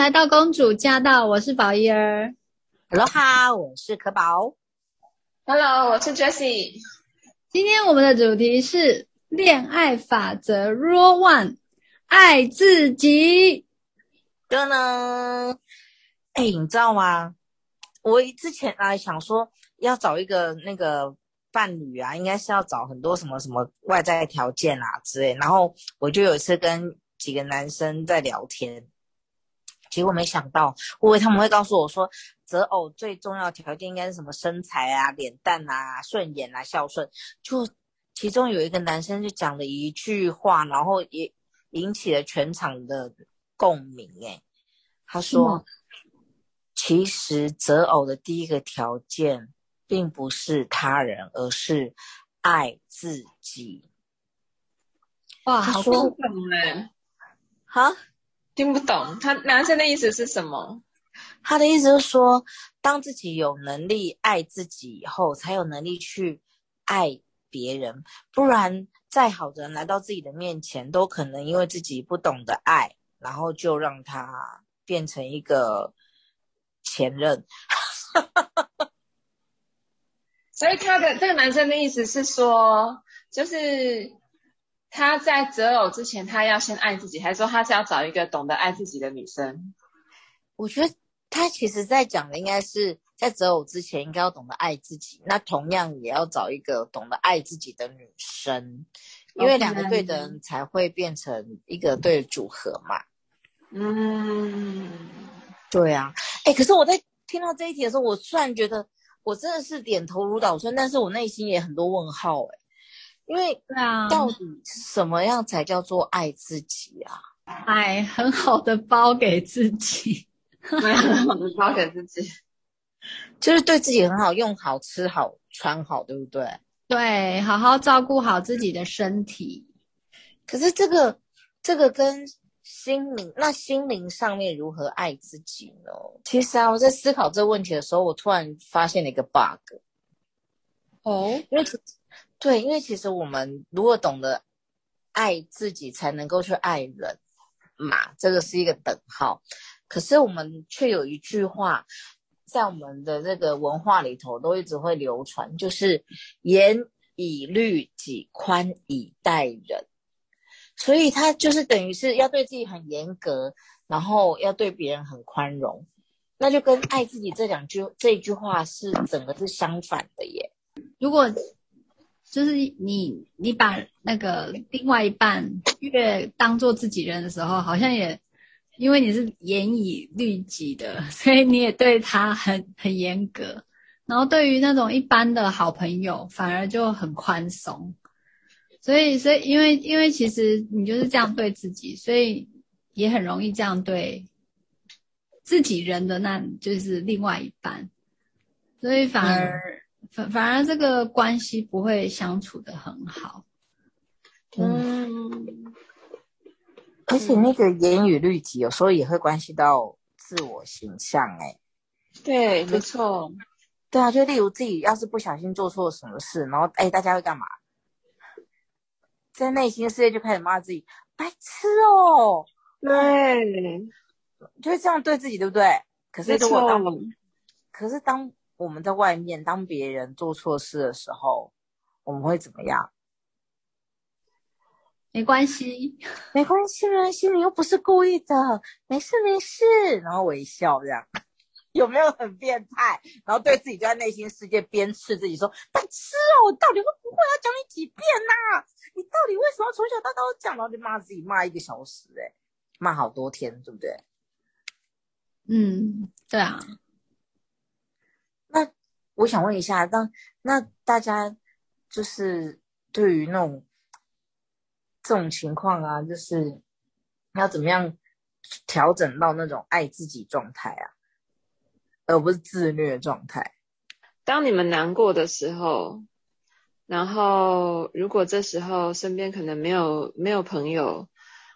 来到公主驾到，我是宝伊儿。Hello 哈，我是可宝。Hello，我是 Jessie。今天我们的主题是恋爱法则 Rule One，爱自己。噔噔，哎，你知道吗？我之前啊想说要找一个那个伴侣啊，应该是要找很多什么什么外在条件啊之类。然后我就有一次跟几个男生在聊天，结果没想到，我以为他们会告诉我说，择偶最重要的条件应该是什么身材啊、脸蛋啊、顺眼啊、孝顺。就其中有一个男生就讲了一句话，然后也引起了全场的共鸣。哎，他说。其实择偶的第一个条件，并不是他人，而是爱自己。哇，好听不懂嘞！哈，听不懂。他男生的意思是什么？他的意思是说，当自己有能力爱自己以后，才有能力去爱别人。不然，再好的人来到自己的面前，都可能因为自己不懂得爱，然后就让他变成一个。前任，所以他的这个男生的意思是说，就是他在择偶之前，他要先爱自己，还是说他是要找一个懂得爱自己的女生？我觉得他其实在讲的应该是在择偶之前应该要懂得爱自己，那同样也要找一个懂得爱自己的女生，因为两个对的人才会变成一个对的组合嘛。嗯。对啊，哎，可是我在听到这一题的时候，我突然觉得我真的是点头如捣蒜，但是我内心也很多问号，哎，因为到底什么样才叫做爱自己啊？买很好的包给自己，买很好的包给自己，就是对自己很好，用好，吃好，穿好，对不对？对，好好照顾好自己的身体。可是这个，这个跟。心灵，那心灵上面如何爱自己呢？其实啊，我在思考这个问题的时候，我突然发现了一个 bug。哦，因为对，因为其实我们如果懂得爱自己，才能够去爱人嘛，这个是一个等号。可是我们却有一句话，在我们的这个文化里头都一直会流传，就是严以律己，宽以待人。所以他就是等于是要对自己很严格，然后要对别人很宽容，那就跟爱自己这两句这一句话是整个是相反的耶。如果就是你你把那个另外一半越当做自己人的时候，好像也因为你是严以律己的，所以你也对他很很严格，然后对于那种一般的好朋友反而就很宽松。所以，所以，因为，因为其实你就是这样对自己，所以也很容易这样对自己人的，那就是另外一半，所以反而，嗯、反反而这个关系不会相处的很好。嗯，而且那个严以律己，有时候也会关系到自我形象，哎，对，没错，对啊，就例如自己要是不小心做错了什么事，然后，哎，大家会干嘛？在内心世界就开始骂自己，白痴哦，对，就会这样对自己，对不对？可是如果当，可是当我们在外面，当别人做错事的时候，我们会怎么样？没关系，没关系，没关系，你又不是故意的，没事没事，然后微笑这样。有没有很变态？然后对自己就在内心世界鞭笞自己说：“白痴哦，我到底会不会要讲你几遍呐、啊？你到底为什么从小到大都讲？然后就骂自己骂一个小时、欸，哎，骂好多天，对不对？”嗯，对啊。我想问一下，当那大家就是对于那种这种情况啊，就是要怎么样调整到那种爱自己状态啊？而不是自虐状态。当你们难过的时候，然后如果这时候身边可能没有没有朋友，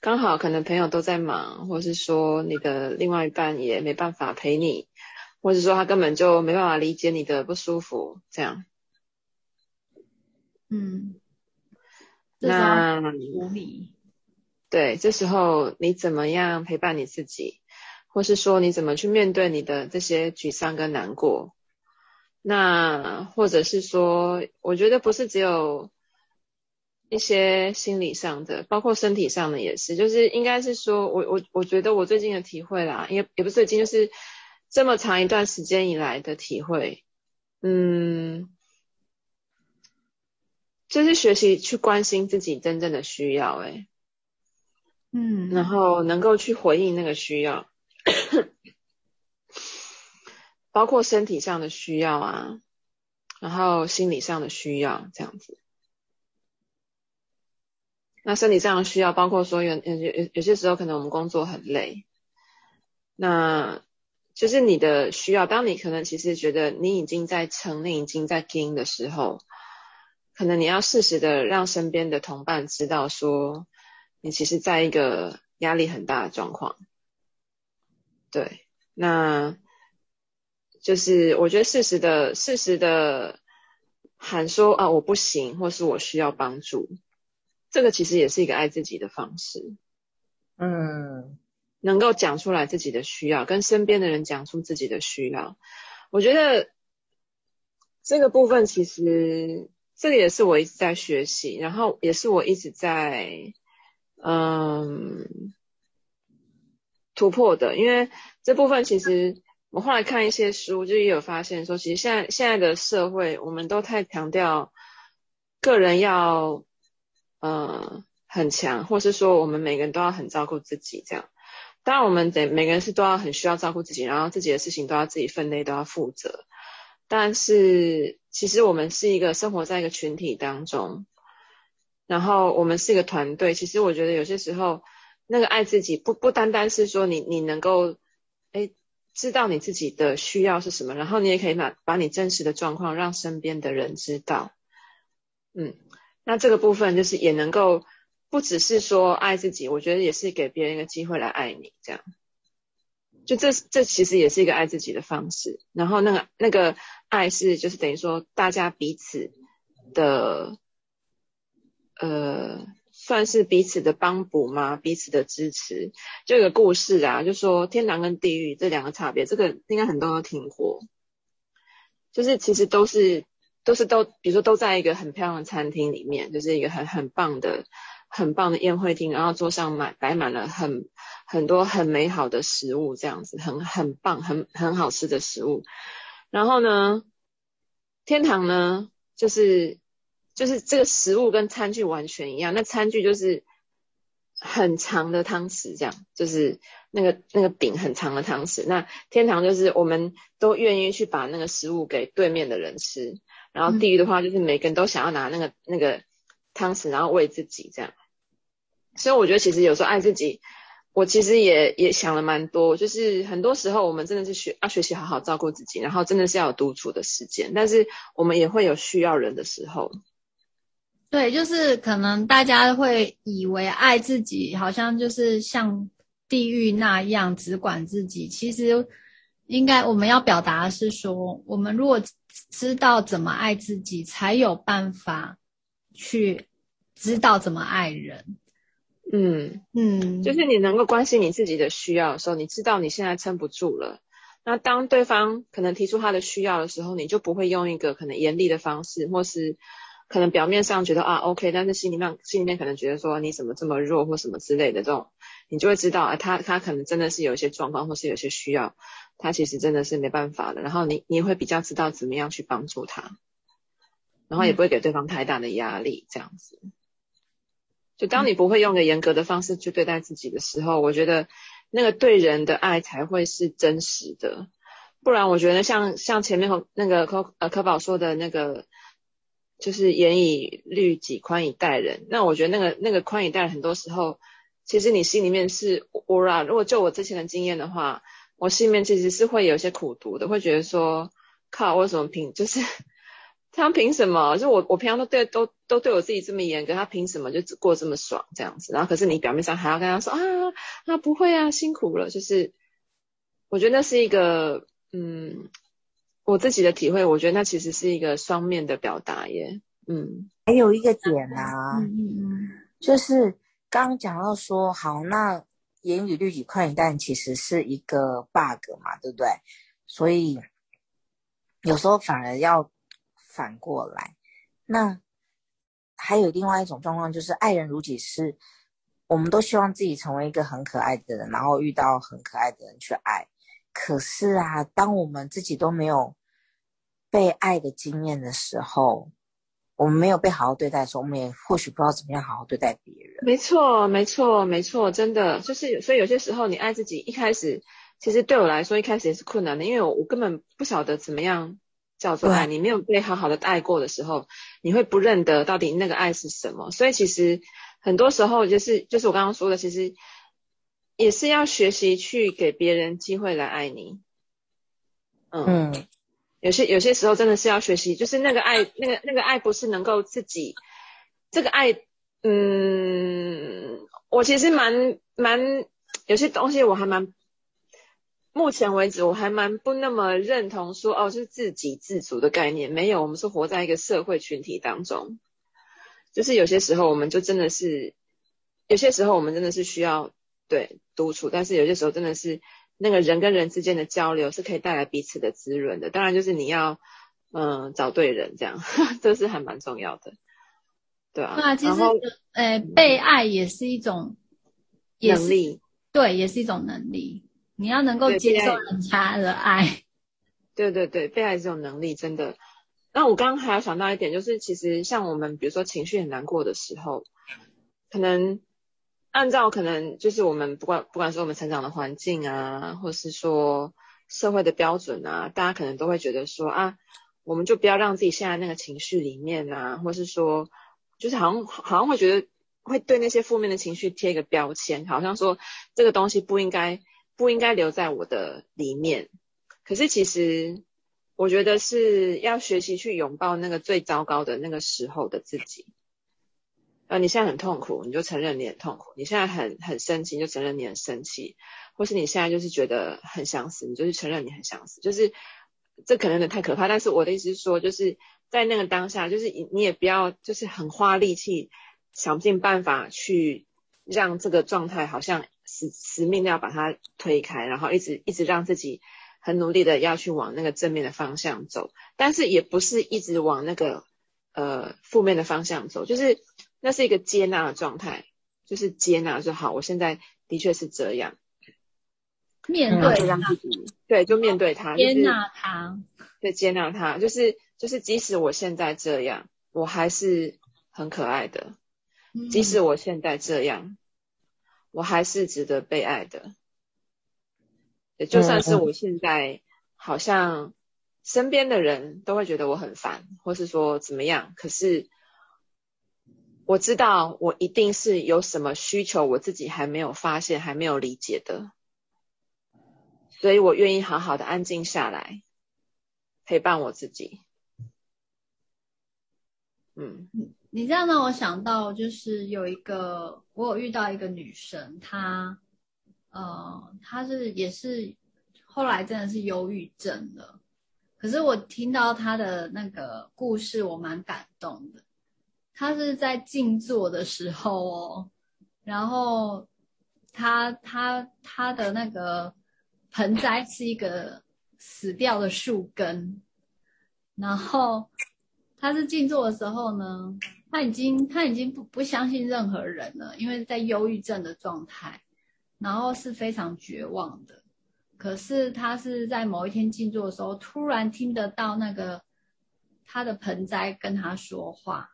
刚好可能朋友都在忙，或是说你的另外一半也没办法陪你，或者说他根本就没办法理解你的不舒服，这样。嗯，那对，这时候你怎么样陪伴你自己？或是说你怎么去面对你的这些沮丧跟难过。那或者是说，我觉得不是只有一些心理上的，包括身体上的也是，就是应该是说我我我觉得我最近的体会啦，也也不是最近，就是这么长一段时间以来的体会，嗯。就是学习去关心自己真正的需要，欸，哎，嗯，然后能够去回应那个需要，包括身体上的需要啊，然后心理上的需要这样子。那身体上的需要，包括说有有有有些时候可能我们工作很累，那就是你的需要。当你可能其实觉得你已经在撑，你已经在拼的时候。可能你要适时的让身边的同伴知道，说你其实在一个压力很大的状况。对，那就是我觉得适时的、适时的喊说啊，我不行，或是我需要帮助，这个其实也是一个爱自己的方式。嗯，能够讲出来自己的需要，跟身边的人讲出自己的需要，我觉得这个部分其实。这个也是我一直在学习，然后也是我一直在嗯突破的。因为这部分其实我后来看一些书，就也有发现说，其实现在现在的社会，我们都太强调个人要嗯很强，或是说我们每个人都要很照顾自己这样。当然，我们得每个人是都要很需要照顾自己，然后自己的事情都要自己分内都要负责。但是，其实我们是一个生活在一个群体当中，然后我们是一个团队。其实我觉得有些时候，那个爱自己不不单单是说你你能够，哎，知道你自己的需要是什么，然后你也可以把把你真实的状况让身边的人知道。嗯，那这个部分就是也能够不只是说爱自己，我觉得也是给别人一个机会来爱你，这样。就这这其实也是一个爱自己的方式，然后那个那个爱是就是等于说大家彼此的，呃，算是彼此的帮补吗？彼此的支持。就有个故事啊，就说天堂跟地狱这两个差别，这个应该很多人都听过。就是其实都是都是都，比如说都在一个很漂亮的餐厅里面，就是一个很很棒的。很棒的宴会厅，然后桌上满摆满了很很多很美好的食物，这样子很很棒，很很好吃的食物。然后呢，天堂呢，就是就是这个食物跟餐具完全一样，那餐具就是很长的汤匙，这样就是那个那个饼很长的汤匙。那天堂就是我们都愿意去把那个食物给对面的人吃，然后地狱的话就是每个人都想要拿那个那个。汤匙，然后喂自己这样，所以我觉得其实有时候爱自己，我其实也也想了蛮多，就是很多时候我们真的是学要学习好好照顾自己，然后真的是要有独处的时间，但是我们也会有需要人的时候。对，就是可能大家会以为爱自己好像就是像地狱那样只管自己，其实应该我们要表达的是说，我们如果知道怎么爱自己，才有办法。去知道怎么爱人，嗯嗯，就是你能够关心你自己的需要的时候，你知道你现在撑不住了。那当对方可能提出他的需要的时候，你就不会用一个可能严厉的方式，或是可能表面上觉得啊 OK，但是心里面心里面可能觉得说你怎么这么弱或什么之类的这种，你就会知道啊，他他可能真的是有一些状况，或是有些需要，他其实真的是没办法的。然后你你会比较知道怎么样去帮助他。然后也不会给对方太大的压力，这样子。就当你不会用个严格的方式去对待自己的时候，我觉得那个对人的爱才会是真实的。不然，我觉得像像前面那个柯呃柯宝说的那个，就是严以律己，宽以待人。那我觉得那个那个宽以待人，很多时候其实你心里面是我啦。如果就我之前的经验的话，我心里面其实是会有一些苦读的，会觉得说靠，为什么凭就是。他凭什么？就我，我平常都对都都对我自己这么严格，他凭什么就只过这么爽这样子？然后可是你表面上还要跟他说啊，啊不会啊，辛苦了。就是我觉得那是一个，嗯，我自己的体会，我觉得那其实是一个双面的表达耶。嗯，还有一个点啊，嗯就是刚刚讲到说，好，那言语律己，宽以待人，其实是一个 bug 嘛，对不对？所以有时候反而要反过来。那还有另外一种状况，就是爱人如己是，我们都希望自己成为一个很可爱的人，然后遇到很可爱的人去爱。可是啊，当我们自己都没有被爱的经验的时候，我们没有被好好对待的时候，我们也或许不知道怎么样好好对待别人。没错，没错，没错，真的就是，所以有些时候你爱自己，一开始其实对我来说一开始也是困难的，因为我我根本不晓得怎么样叫做爱。你没有被好好的爱过的时候，你会不认得到底那个爱是什么。所以其实很多时候就是就是我刚刚说的，其实也是要学习去给别人机会来爱你。嗯。嗯有些有些时候真的是要学习，就是那个爱，那个那个爱不是能够自己，这个爱，嗯，我其实蛮蛮有些东西我还蛮，目前为止我还蛮不那么认同说哦，就是自给自足的概念，没有，我们是活在一个社会群体当中，就是有些时候我们就真的是，有些时候我们真的是需要对独处，但是有些时候真的是。那个人跟人之间的交流是可以带来彼此的滋润的，当然就是你要，嗯、呃，找对人，这样，这是还蛮重要的，对啊。那其实，呃，被爱也是一种能力，对，也是一种能力。你要能够接受人家的爱。对对对，被爱是一种能力，真的。那我刚刚还要想到一点，就是其实像我们，比如说情绪很难过的时候，可能。按照可能就是我们不管不管是我们成长的环境啊，或是说社会的标准啊，大家可能都会觉得说啊，我们就不要让自己陷在那个情绪里面啊，或是说就是好像好像会觉得会对那些负面的情绪贴一个标签，好像说这个东西不应该不应该留在我的里面。可是其实我觉得是要学习去拥抱那个最糟糕的那个时候的自己。啊，你现在很痛苦，你就承认你很痛苦；你现在很很生气，就承认你很生气；或是你现在就是觉得很想死，你就去承认你很想死。就是这可能有点太可怕，但是我的意思是说，就是在那个当下，就是你也不要就是很花力气，想尽办法去让这个状态好像死死命的要把它推开，然后一直一直让自己很努力的要去往那个正面的方向走，但是也不是一直往那个呃负面的方向走，就是。那是一个接纳的状态，就是接纳就好。我现在的确是这样，面对让自己，对，就面对他，接纳他，对，接纳他，就是就是，即使我现在这样，我还是很可爱的；即使我现在这样，我还是值得被爱的。也就算是我现在好像身边的人都会觉得我很烦，或是说怎么样，可是。我知道我一定是有什么需求，我自己还没有发现，还没有理解的，所以我愿意好好的安静下来，陪伴我自己。嗯，你这样让我想到，就是有一个我有遇到一个女生，她，呃，她是也是后来真的是忧郁症了，可是我听到她的那个故事，我蛮感动的。她是在静坐的时候哦，然后她她她的那个盆栽是一个死掉的树根，然后他是静坐的时候呢，他已经他已经不不相信任何人了，因为在忧郁症的状态，然后是非常绝望的。可是他是在某一天静坐的时候，突然听得到那个他的盆栽跟他说话。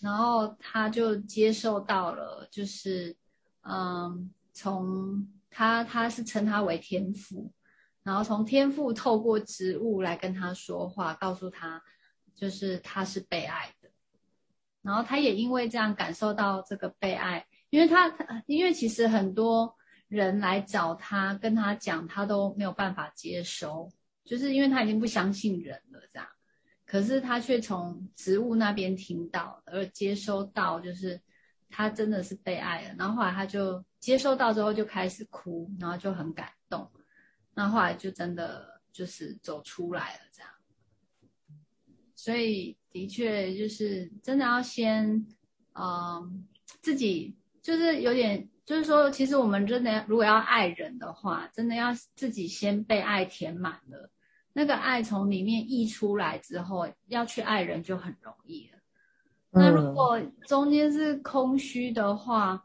然后他就接受到了，就是，嗯，从他他是称他为天赋，然后从天赋透过植物来跟他说话，告诉他，就是他是被爱的。然后他也因为这样感受到这个被爱，因为他因为其实很多人来找他跟他讲，他都没有办法接收，就是因为他已经不相信人了，这样。可是他却从植物那边听到，而接收到，就是他真的是被爱了。然后后来他就接收到之后就开始哭，然后就很感动。那后，后来就真的就是走出来了，这样。所以的确就是真的要先，嗯、呃，自己就是有点就是说，其实我们真的如果要爱人的话，真的要自己先被爱填满了，那个爱从里面溢出来之后，要去爱人就很容易了。那如果中间是空虚的话，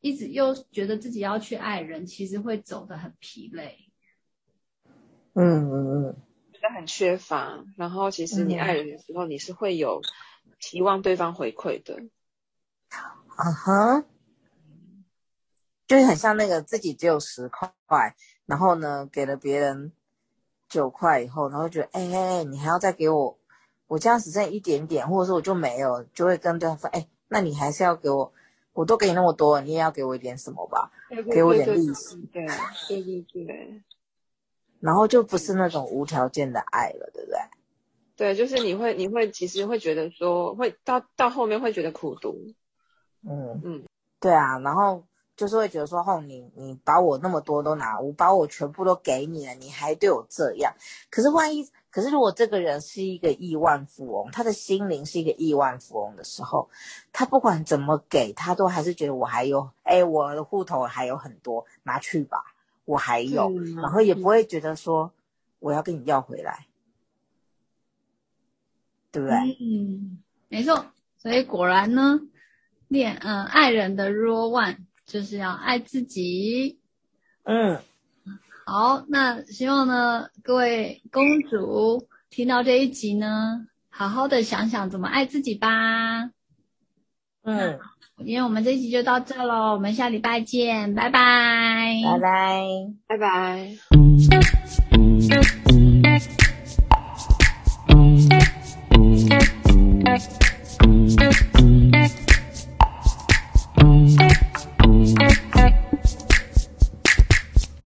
一直又觉得自己要去爱人，其实会走得很疲累。嗯嗯嗯，很缺乏。然后其实你爱人的时候，你是会有期望对方回馈的。啊哈、uh，huh. 就是很像那个自己只有十块，然后呢给了别人九块以后，然后觉得哎哎，你还要再给我。我这样只剩一点点，或者说我就没有，就会跟对方说：“哎，那你还是要给我，我都给你那么多，你也要给我一点什么吧，对对对对给我点利息。”对对对对对。然后就不是那种无条件的爱了，对不对？对，就是你会，你会其实会觉得说，会到到后面会觉得苦读。嗯嗯，对啊，然后就是会觉得说：“哦，你你把我那么多都拿，我把我全部都给你了，你还对我这样。可是万一……”可是，如果这个人是一个亿万富翁，他的心灵是一个亿万富翁的时候，他不管怎么给，他都还是觉得我还有，哎，我的户头还有很多，拿去吧，我还有，嗯、然后也不会觉得说我要跟你要回来，对不对？嗯，没错。所以果然呢，恋嗯爱人的 Rule One 就是要爱自己，嗯。好，那希望呢，各位公主听到这一集呢，好好的想想怎么爱自己吧。嗯，因为我们这期就到这喽我们下礼拜见拜拜。拜拜。拜拜。